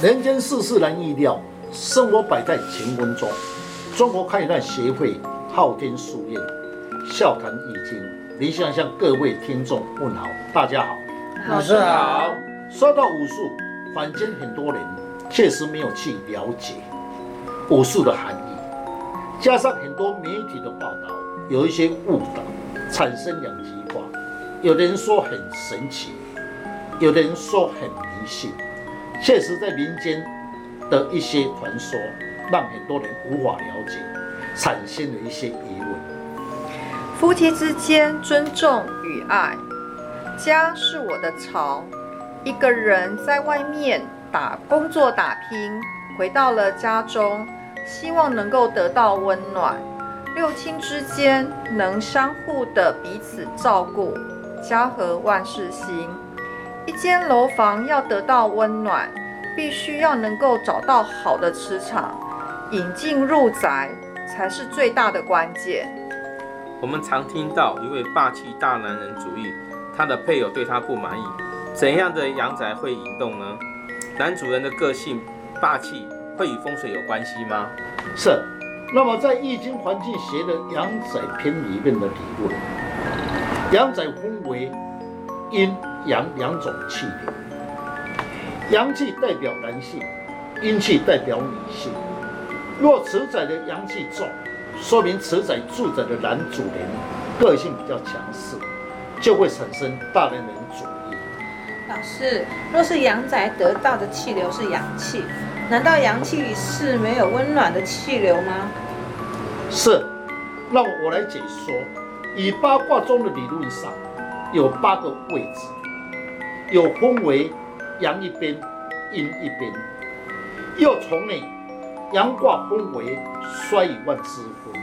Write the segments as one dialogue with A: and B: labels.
A: 人间世事难预料，生活摆在乾坤中。中国堪舆段协会昊天书院笑谈易经，李想向各位听众问好，大家好，
B: 老师好。
A: 说到武术，坊间很多人确实没有去了解武术的含义，加上很多媒体的报道有一些误导，产生两极化。有的人说很神奇，有的人说很迷信。确实，在民间的一些传说，让很多人无法了解，产生了一些疑问。
B: 夫妻之间尊重与爱，家是我的巢。一个人在外面打工作打拼，回到了家中，希望能够得到温暖。六亲之间能相互的彼此照顾，家和万事兴。一间楼房要得到温暖，必须要能够找到好的磁场，引进入宅才是最大的关键。
C: 我们常听到一位霸气大男人主义，他的配偶对他不满意，怎样的阳宅会引动呢？男主人的个性霸气会与风水有关系吗？
A: 是。那么在易经环境学的阳宅篇里面的理论，阳宅分为阴。阳两种气流，阳气代表男性，阴气代表女性。若此仔的阳气重，说明此仔住宅的男主人个性比较强势，就会产生大男人主义。
D: 老师，若是阳宅得到的气流是阳气，难道阳气是没有温暖的气流吗？
A: 是。让我来解说，以八卦中的理论上，有八个位置。有分为阳一边、阴一边，又从内阳卦分为衰与旺之分，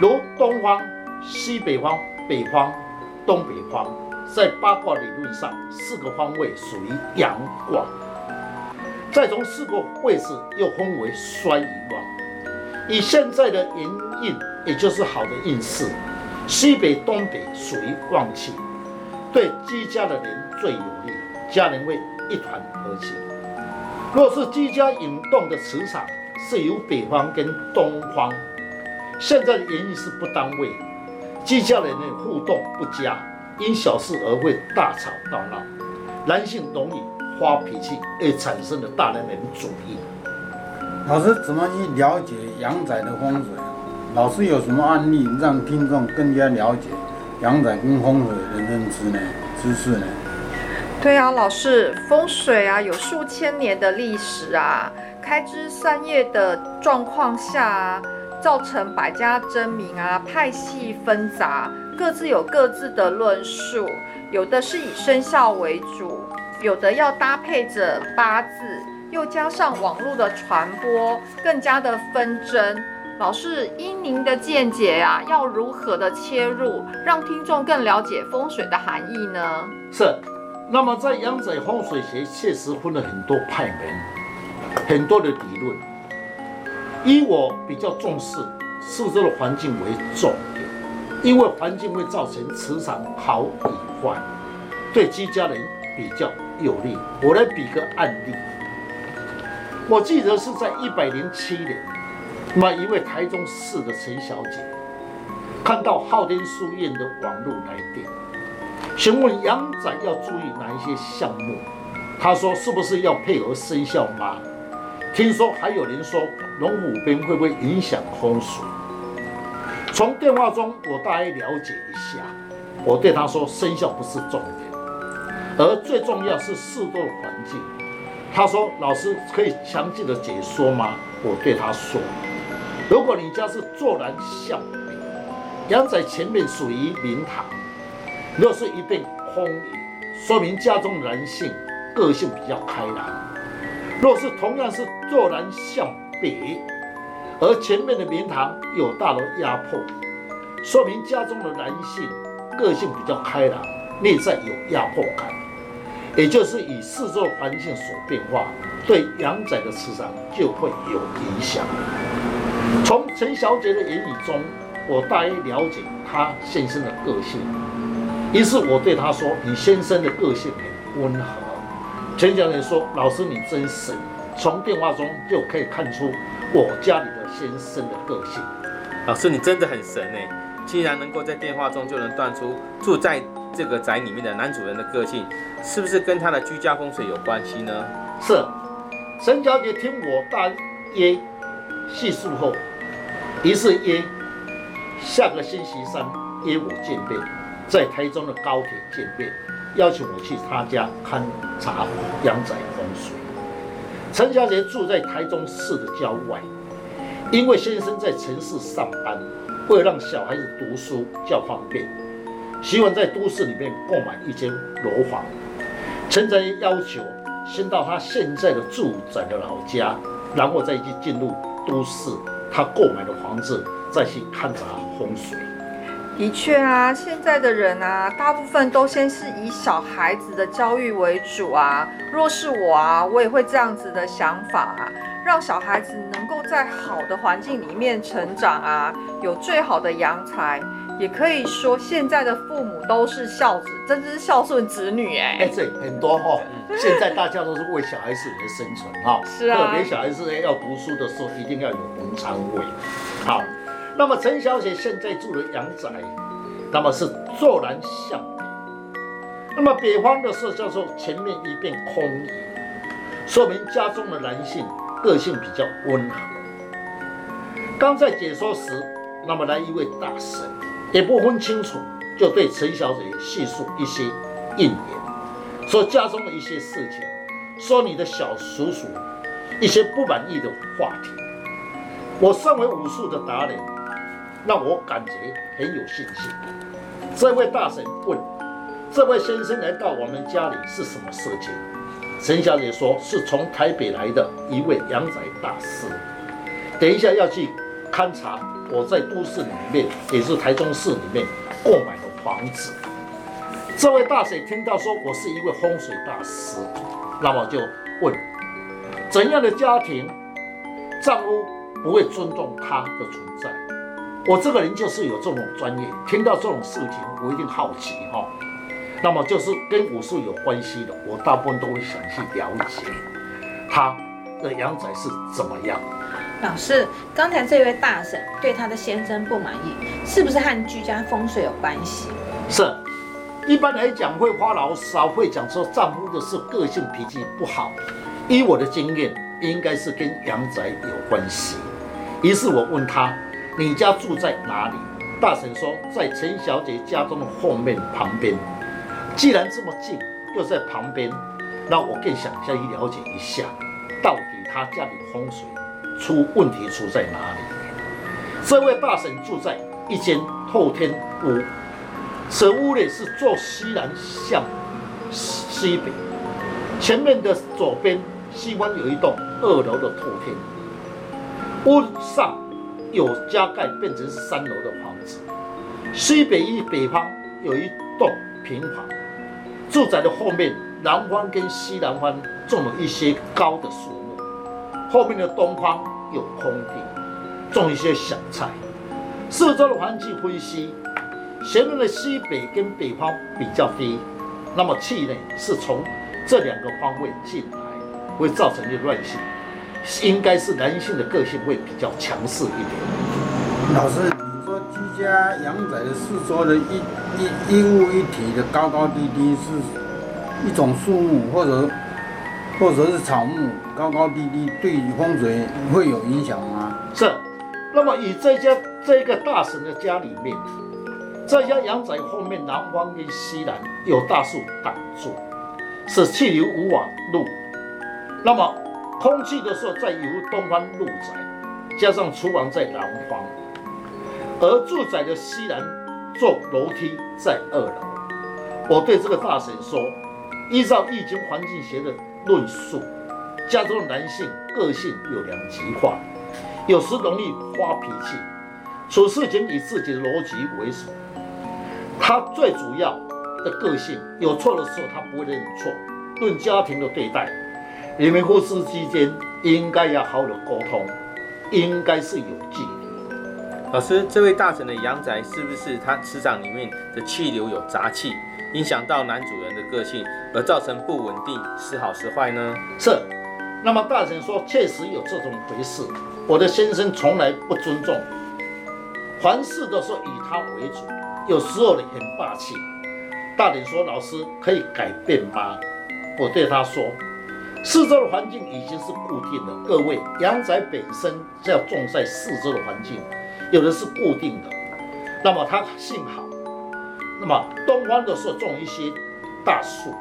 A: 如东方、西北方、北方、东北方，在八卦理论上，四个方位属于阳卦。再从四个位置又分为衰与旺，以现在的元运，也就是好的运势，西北、东北属于旺气。对居家的人最有利，家人会一团和气。若是居家引动的磁场是由北方跟东方，现在的原因是不当位，居家人的互动不佳，因小事而会大吵大闹，男性容易发脾气，而产生了大男人主义。
E: 老师怎么去了解阳宅的风水？老师有什么案例让听众更加了解？阳宅跟风水的认知呢？知识呢？
B: 对啊，老师，风水啊有数千年的历史啊，开枝散叶的状况下啊，造成百家争鸣啊，派系纷杂，各自有各自的论述，有的是以生肖为主，有的要搭配着八字，又加上网络的传播，更加的纷争。老师，依您的见解、啊，要如何的切入，让听众更了解风水的含义呢？
A: 是，那么在阳宅风水学确实分了很多派门，很多的理论。以我比较重视四周的环境为重点，因为环境会造成磁场好与坏，对居家人比较有利。我来比个案例，我记得是在一百零七年。那么一位台中市的陈小姐看到昊天书院的网络来电，询问阳宅要注意哪一些项目。她说：“是不是要配合生肖吗？听说还有人说龙虎兵会不会影响风水？”从电话中我大概了解一下，我对她说：“生肖不是重点，而最重要是四周的环境。”她说：“老师可以详细的解说吗？”我对她说。如果你家是坐南向北，阳宅前面属于明堂，若是一片空野，说明家中男性个性比较开朗；若是同样是坐南向北，而前面的明堂有大楼压迫，说明家中的男性个性比较开朗，内在有压迫感，也就是以四周环境所变化，对阳宅的磁场就会有影响。从陈小姐的言语中，我大约了解她先生的个性。于是我对她说：“你先生的个性很温和，陈小姐说：“老师你真神，从电话中就可以看出我家里的先生的个性。”
C: 老师你真的很神哎，竟然能够在电话中就能断出住在这个宅里面的男主人的个性，是不是跟他的居家风水有关系呢？
A: 是。陈小姐听我大约叙述后，于是约下个星期三约我见面，在台中的高铁见面，邀请我去他家勘察阳宅风水。陈小姐住在台中市的郊外，因为先生在城市上班，为了让小孩子读书较方便，希望在都市里面购买一间楼房。陈小姐要求。先到他现在的住宅的老家，然后再去进入都是，他购买的房子再去勘察风水。
B: 的确啊，现在的人啊，大部分都先是以小孩子的教育为主啊。若是我啊，我也会这样子的想法啊，让小孩子能够在好的环境里面成长啊，有最好的阳才。也可以说，现在的父母都是孝子，真是孝顺子女哎。
A: 哎，对很多哈、哦，现在大家都是为小孩子而生存哈。
B: 是啊。
A: 特别小孩子要读书的时候，一定要有文昌位。好，那么陈小姐现在住的阳宅，那么是坐南向北。那么北方的时候叫做前面一片空椅，说明家中的男性个性比较温和。刚在解说时，那么来一位大神。也不分清楚，就对陈小姐叙述一些应言，说家中的一些事情，说你的小叔叔一些不满意的话题。我身为武术的达人，让我感觉很有信心。这位大神问：“这位先生来到我们家里是什么事情？”陈小姐说：“是从台北来的一位阳宅大师，等一下要去勘察。”我在都市里面，也是台中市里面购买的房子。这位大婶听到说我是一位风水大师，那么就问：怎样的家庭丈夫不会尊重他的存在？我这个人就是有这种专业，听到这种事情，我一定好奇哈。那么就是跟武术有关系的，我大部分都会想去了解他的阳宅是怎么样。
D: 老师，刚才这位大婶对她的先生不满意，是不是和居家风水有关系？
A: 是，一般来讲会发牢骚，会讲说丈夫的是个性脾气不好。依我的经验，应该是跟阳宅有关系。于是我问他：“你家住在哪里？”大婶说：“在陈小姐家中的后面旁边。”既然这么近，又在旁边，那我更想要去了解一下，到底他家里风水。出问题出在哪里？这位大神住在一间透天屋，此屋呢是坐西南向西北，前面的左边西方有一栋二楼的透天，屋上有加盖变成三楼的房子，西北一北方有一栋平房，住宅的后面南方跟西南方种了一些高的树。后面的东方有空地，种一些小菜。四周的环境分析，前面的西北跟北方比较低，那么气呢是从这两个方位进来，会造成一个乱性。应该是男性的个性会比较强势一点。
E: 老师，你说居家阳宅的四周的一一一物一体的高高低低，是一种树木或者？或者是草木高高低低，对风水会有影响吗？
A: 是。那么以这家这个大婶的家里面，这家阳宅后面南方跟西南有大树挡住，使气流无法入。那么空气的时候再由东方入宅，加上厨房在南方，而住宅的西南做楼梯在二楼。我对这个大婶说，依照易经环境学的。论述，家中的男性个性有两极化，有时容易发脾气，处事情以自己的逻辑为主。他最主要的个性，有错的时候他不会认错。论家庭的对待，你们夫妻之间应该要好好的沟通，应该是有距离。
C: 老师，这位大婶的阳宅是不是他磁场里面的气流有杂气，影响到男主人个性，而造成不稳定，是好是坏呢？
A: 是。那么大臣说，确实有这种回事。我的先生从来不尊重，凡事都是以他为主，有时候呢很霸气。大典说：“老师可以改变吗？”我对他说：“四周的环境已经是固定的。各位，阳宅本身是要种在四周的环境，有的是固定的。那么他幸好，那么东方的时候种一些大树，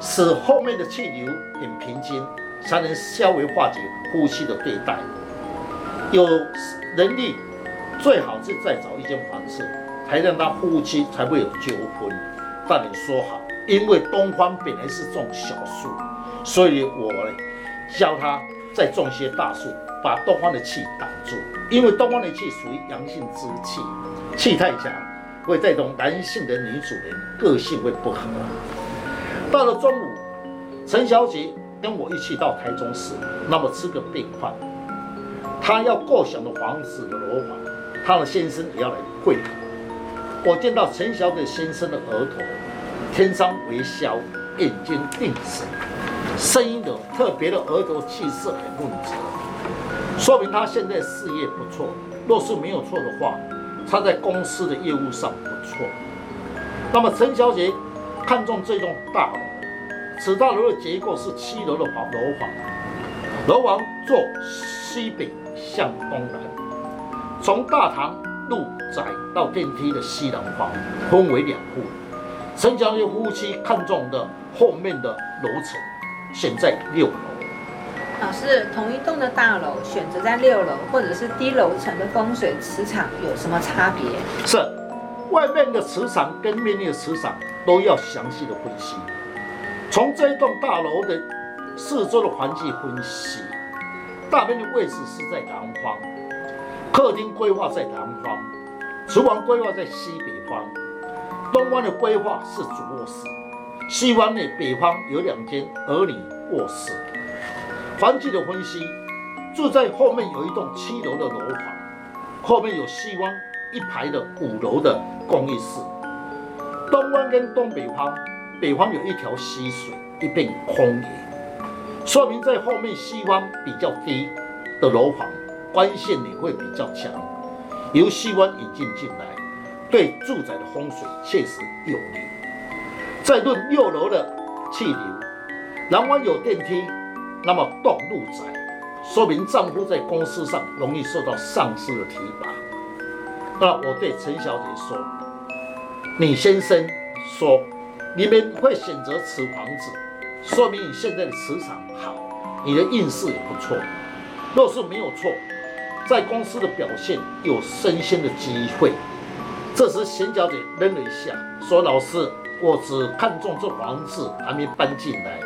A: 使后面的气流很平静，才能稍微化解夫妻的对待。有能力，最好是再找一间房子，才让他夫妻才会有纠纷。”但你说好，因为东方本来是种小树，所以我教他再种些大树，把东方的气挡住。因为东方的气属于阳性之气，气太强会带动男性的女主人个性会不合。到了中午，陈小姐跟我一起到台中市，那么吃个便饭。她要构想的房子的楼房，她的先生也要来会合。我见到陈小姐先生的额头，天生微笑，眼睛定神，声音的特别的额头气色很润泽，说明他现在事业不错。若是没有错的话，他在公司的业务上不错。那么陈小姐看中这栋大楼，此大楼的结构是七楼的房楼房，楼房坐西北向东南，从大堂。入宅到电梯的西南方，分为两户。陈小姐夫妻看中的后面的楼层，选在六楼。
D: 老师，同一栋的大楼选择在六楼或者是低楼层的风水磁场有什么差别？
A: 是，外面的磁场跟里面的磁场都要详细的分析。从这一栋大楼的四周的环境分析，大门的位置是在南方。客厅规划在南方，厨房规划在西北方，东方的规划是主卧室，西方的北方有两间儿女卧室。环境的分析，住在后面有一栋七楼的楼房，后面有西湾一排的五楼的公寓室。东湾跟东北方，北方有一条溪水，一片空野，说明在后面西湾比较低的楼房。光线也会比较强，由西湾引进进来，对住宅的风水确实有利。再论六楼的气流，南湾有电梯，那么动怒宅，说明丈夫在公司上容易受到上司的提拔。那我对陈小姐说：“你先生说你们会选择此房子，说明你现在的磁场好，你的运势也不错。若是没有错。”在公司的表现有升迁的机会。这时，贤小姐愣了一下，说：“老师，我只看中这房子还没搬进来，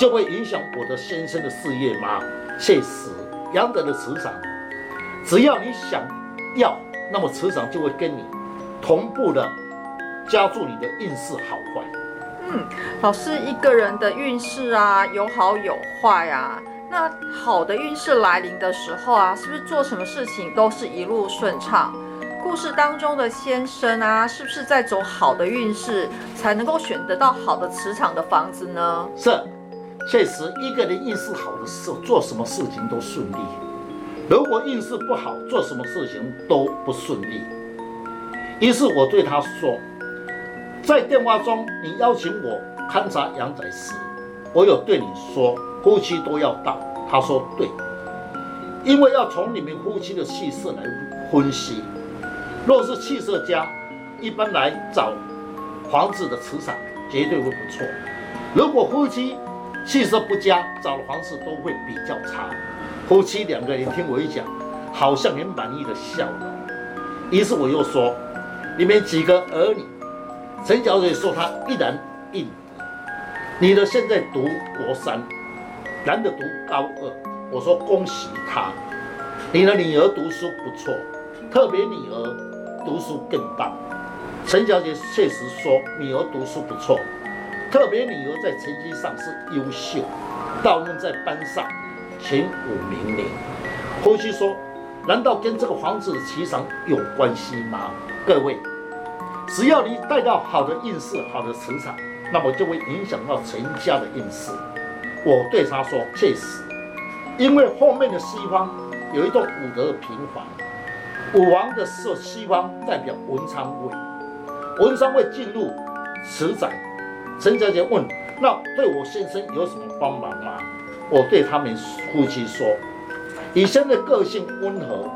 A: 就会影响我的先生的事业吗？”确实，杨德的磁场，只要你想要，那么磁场就会跟你同步的加注你的运势好坏。
B: 嗯，老师，一个人的运势啊，有好有坏啊。那好的运势来临的时候啊，是不是做什么事情都是一路顺畅？故事当中的先生啊，是不是在走好的运势，才能够选得到好的磁场的房子呢？
A: 是，确实一个人运势好的时候，做什么事情都顺利；如果运势不好，做什么事情都不顺利。于是我对他说，在电话中你邀请我勘察阳宅时，我有对你说。夫妻都要到，他说对，因为要从你们夫妻的气色来分析。若是气色佳，一般来找房子的磁场绝对会不错；如果夫妻气色不佳，找的房子都会比较差。夫妻两个人听我一讲，好像很满意的笑了。于是我又说：“你们几个儿女？”陈小姐说：“她一男一女。女的现在读国三。”男的读高二，我说恭喜他，你的女儿读书不错，特别女儿读书更棒。陈小姐确实说女儿读书不错，特别女儿在成绩上是优秀，到目在班上前五名呢。夫妻说，难道跟这个房子的磁场有关系吗？各位，只要你带到好的运势、好的磁场，那么就会影响到全家的运势。我对他说：“确实，因为后面的西方有一栋武德平房，武王的是西方代表文昌位，文昌位进入慈宅。”陈小姐问：“那对我先生有什么帮忙吗？”我对他们夫妻说：“以前的个性温和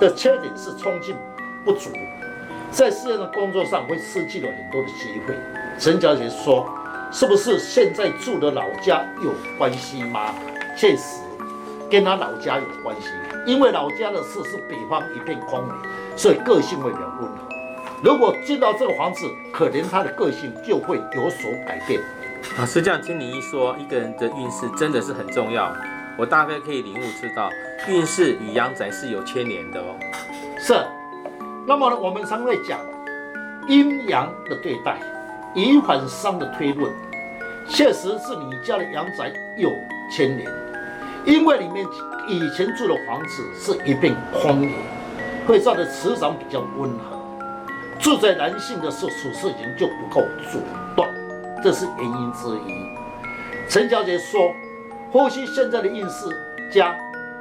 A: 的缺点是冲劲不足，在事业的工作上会失去了很多的机会。”陈小姐说。是不是现在住的老家有关系吗？确实，跟他老家有关系，因为老家的事是北方一片空灵，所以个性会比较温和。如果进到这个房子，可能他的个性就会有所改变。
C: 老师这样听你一说，一个人的运势真的是很重要。我大概可以领悟知道，运势与阳宅是有牵连的哦。
A: 是。那么呢，我们常会讲阴阳的对待。以反商的推论，确实是你家的阳宅有牵连，因为里面以前住的房子是一片荒野，会造的磁场比较温和。住在男性的时候，处事情就不够主动，这是原因之一。陈小姐说：“或许现在的运势家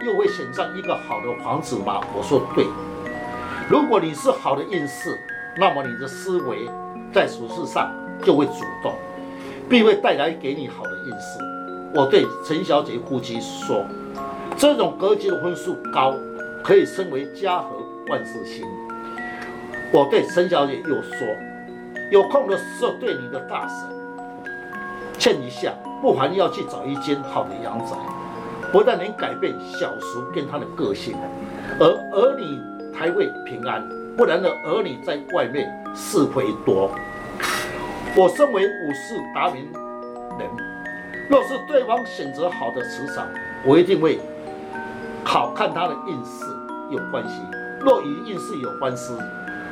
A: 又会选上一个好的房子吗？”我说：“对。如果你是好的运势，那么你的思维在处事上。”就会主动，并会带来给你好的运势。我对陈小姐夫妻说，这种格局的分数高，可以称为家和万事兴。我对沈小姐又说，有空的时候对你的大婶劝一下，不妨要去找一间好的阳宅，不但能改变小叔跟他的个性，而儿女才会平安。不然的儿女在外面是非多。我身为五世达明人，若是对方选择好的磁场，我一定会好看他的运势有关系；若与运势有关系，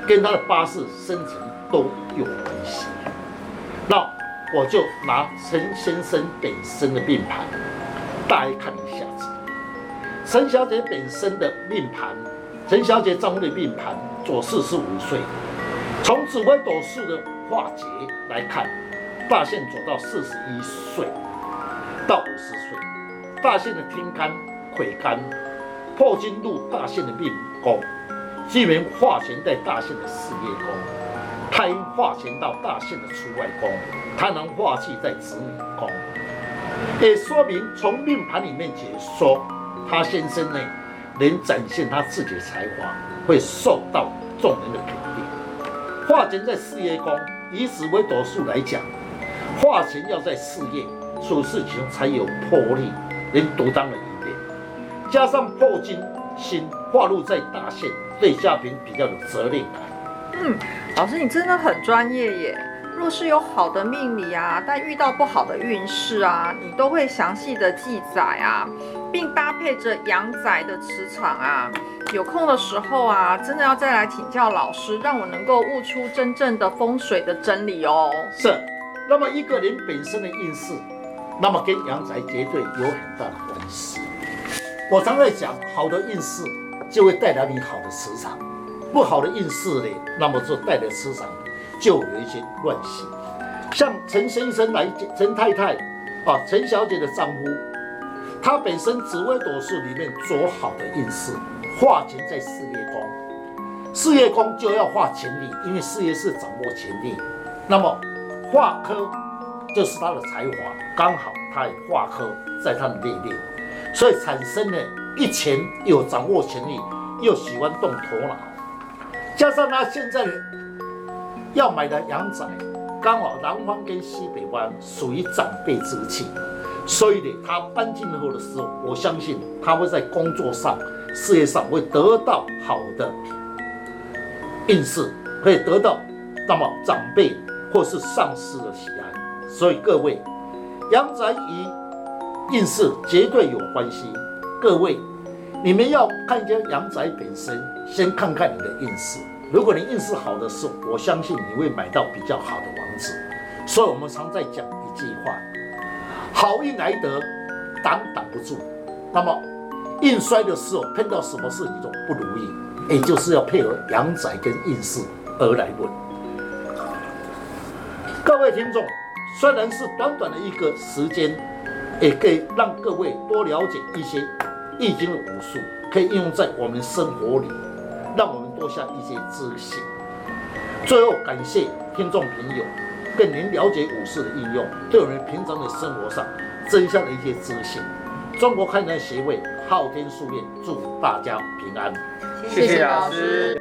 A: 跟他的八字生辰都有关系。那我就拿陈先生本身的命盘，大家看一下子。陈小姐本身的命盘，陈小姐丈夫的命盘左四十五岁，从紫微斗数的。化解来看，大限走到四十一岁到五十岁，大限的天干、癸干破金入大限的命宫，巨门化权在大限的事业宫，太阴化权到大限的出外宫，贪狼化气在子女宫，也说明从命盘里面解说，他先生呢能展现他自己的才华，会受到众人的肯定，化权在事业宫。以紫微斗数来讲，化权要在事业处事情才有魄力，能独当了一面。加上破金星化禄在大限，对下品比较有责任感。
B: 嗯，老师你真的很专业耶。若是有好的命理啊，但遇到不好的运势啊，你都会详细的记载啊，并搭配着阳宅的磁场啊。有空的时候啊，真的要再来请教老师，让我能够悟出真正的风水的真理哦。
A: 是，那么一个人本身的运势，那么跟阳宅绝对有很大的关系。我常在讲，好的运势就会带来你好的磁场，不好的运势呢，那么就带来磁场就有一些乱象。像陈先生来，陈太太啊，陈小姐的丈夫，他本身紫微斗数里面走好的运势。化钱在事业宫，事业宫就要化权力，因为事业是掌握权力。那么化科就是他的才华，刚好他也化科在他的内面，所以产生了一钱有掌握权力，又喜欢动头脑，加上他现在要买的阳宅，刚好南方跟西北方属于长辈之气，所以呢，他搬进后的时候，我相信他会在工作上。事业上会得到好的运势，会得到那么长辈或是上司的喜爱，所以各位阳宅与运势绝对有关系。各位，你们要看一下阳宅本身，先看看你的运势。如果你运势好的时候，我相信你会买到比较好的房子。所以我们常在讲一句话：好运来得，挡挡不住。那么。运衰的时候，碰到什么事一种不如意，也就是要配合阳宅跟运势而来问。各位听众，虽然是短短的一个时间，也可以让各位多了解一些易经的武术，可以应用在我们生活里，让我们多下一些自信。最后，感谢听众朋友，更您了解武术的应用，对我们平常的生活上增加了一些自信。中国开南协会昊天书院祝大家平安。
C: 谢谢老师。